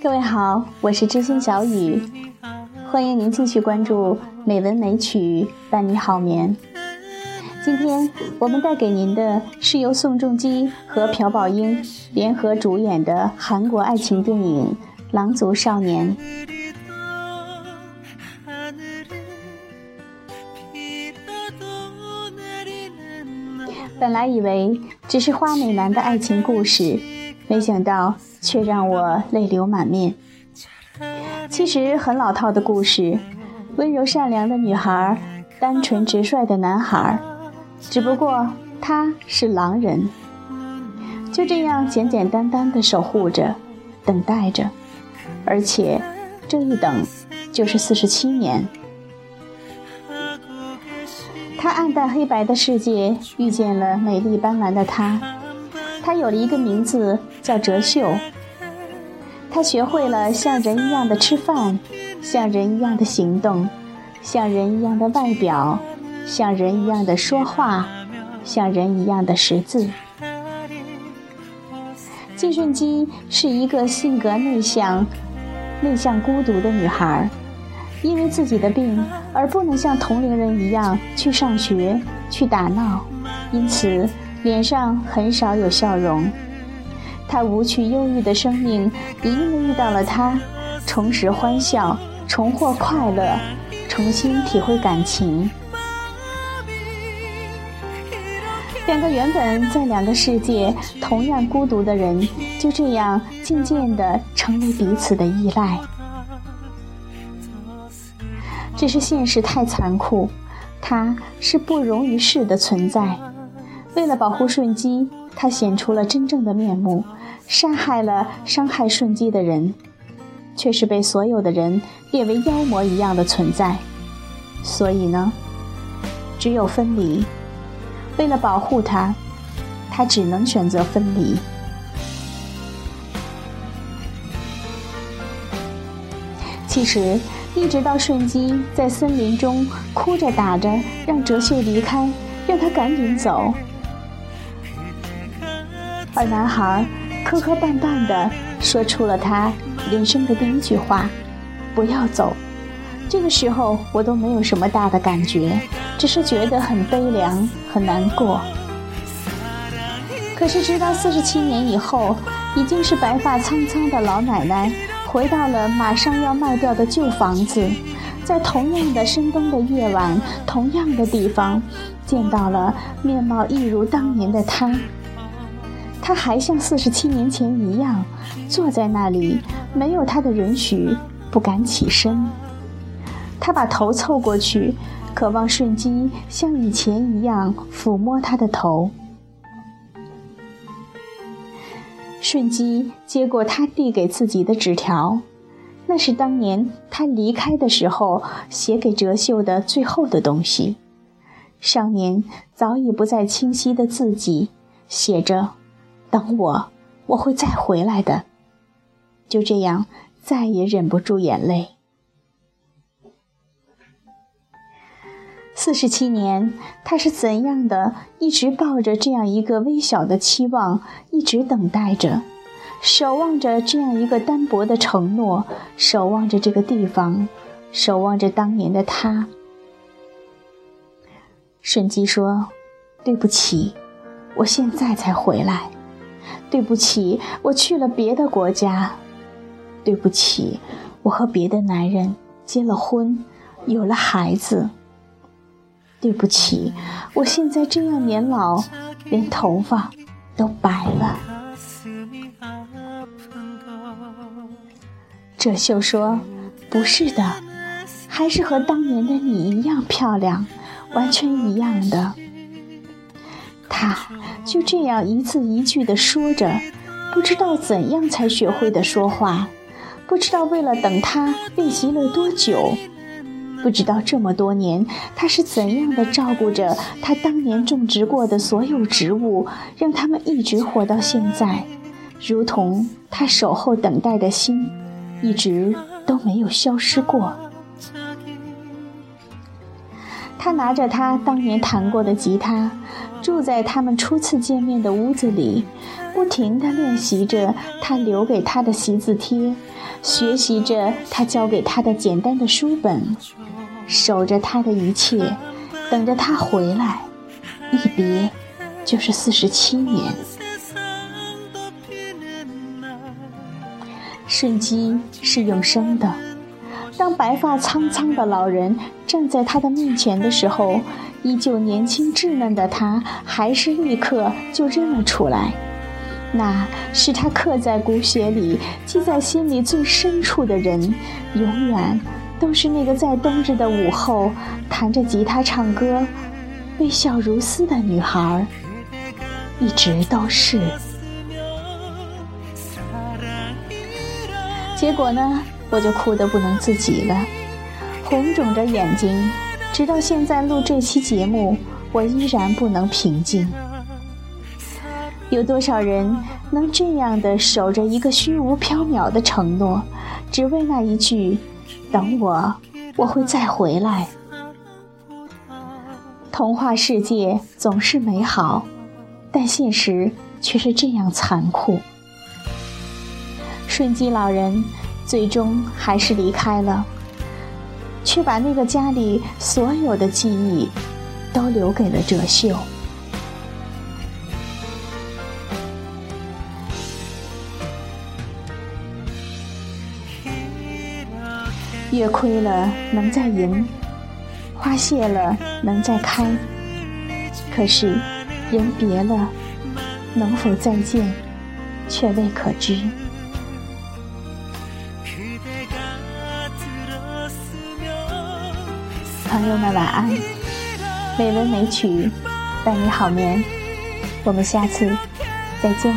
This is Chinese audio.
各位好，我是知心小雨，欢迎您继续关注美文美曲伴你好眠。今天我们带给您的是由宋仲基和朴宝英联合主演的韩国爱情电影《狼族少年》。本来以为只是花美男的爱情故事，没想到却让我泪流满面。其实很老套的故事，温柔善良的女孩，单纯直率的男孩，只不过他是狼人，就这样简简单单的守护着，等待着，而且这一等就是四十七年。暗淡黑白的世界遇见了美丽斑斓的她，她有了一个名字叫哲秀。她学会了像人一样的吃饭，像人一样的行动，像人一样的外表，像人一样的说话，像人一样的识字。季顺基是一个性格内向、内向孤独的女孩。因为自己的病而不能像同龄人一样去上学、去打闹，因此脸上很少有笑容。他无趣忧郁的生命，也因为遇到了他，重拾欢笑，重获快乐，重新体会感情。两个原本在两个世界同样孤独的人，就这样渐渐地成为彼此的依赖。只是现实太残酷，他是不容于世的存在。为了保护顺基，他显出了真正的面目，杀害了伤害顺基的人，却是被所有的人列为妖魔一样的存在。所以呢，只有分离。为了保护他，他只能选择分离。其实。一直到顺基在森林中哭着打着，让哲秀离开，让他赶紧走。而男孩磕磕绊绊地说出了他人生的第一句话：“不要走。”这个时候我都没有什么大的感觉，只是觉得很悲凉，很难过。可是直到四十七年以后，已经是白发苍苍的老奶奶。回到了马上要卖掉的旧房子，在同样的深冬的夜晚，同样的地方，见到了面貌一如当年的他。他还像四十七年前一样，坐在那里，没有他的允许，不敢起身。他把头凑过去，渴望瞬基像以前一样抚摸他的头。顺基接过他递给自己的纸条，那是当年他离开的时候写给哲秀的最后的东西。少年早已不再清晰的自己，写着：“等我，我会再回来的。”就这样，再也忍不住眼泪。四十七年，他是怎样的一直抱着这样一个微小的期望，一直等待着，守望着这样一个单薄的承诺，守望着这个地方，守望着当年的他。顺基说：“对不起，我现在才回来。对不起，我去了别的国家。对不起，我和别的男人结了婚，有了孩子。”对不起，我现在这样年老，连头发都白了。哲秀说：“不是的，还是和当年的你一样漂亮，完全一样的。”他就这样一字一句的说着，不知道怎样才学会的说话，不知道为了等他练习了多久。不知道这么多年，他是怎样的照顾着他当年种植过的所有植物，让他们一直活到现在，如同他守候等待的心，一直都没有消失过。他拿着他当年弹过的吉他，住在他们初次见面的屋子里，不停地练习着他留给他的习字帖，学习着他教给他的简单的书本，守着他的一切，等着他回来。一别就是四十七年。瞬机是永生的。当白发苍苍的老人站在他的面前的时候，依旧年轻稚嫩的他，还是立刻就认了出来。那是他刻在骨血里、记在心里最深处的人，永远都是那个在冬日的午后弹着吉他唱歌、微笑如丝的女孩，一直都是。结果呢？我就哭得不能自己了，红肿着眼睛，直到现在录这期节目，我依然不能平静。有多少人能这样的守着一个虚无缥缈的承诺，只为那一句“等我，我会再回来”？童话世界总是美好，但现实却是这样残酷。顺基老人。最终还是离开了，却把那个家里所有的记忆都留给了哲秀。月亏了能再盈，花谢了能再开，可是人别了，能否再见，却未可知。朋友们晚安，美文美曲伴你好眠，我们下次再见。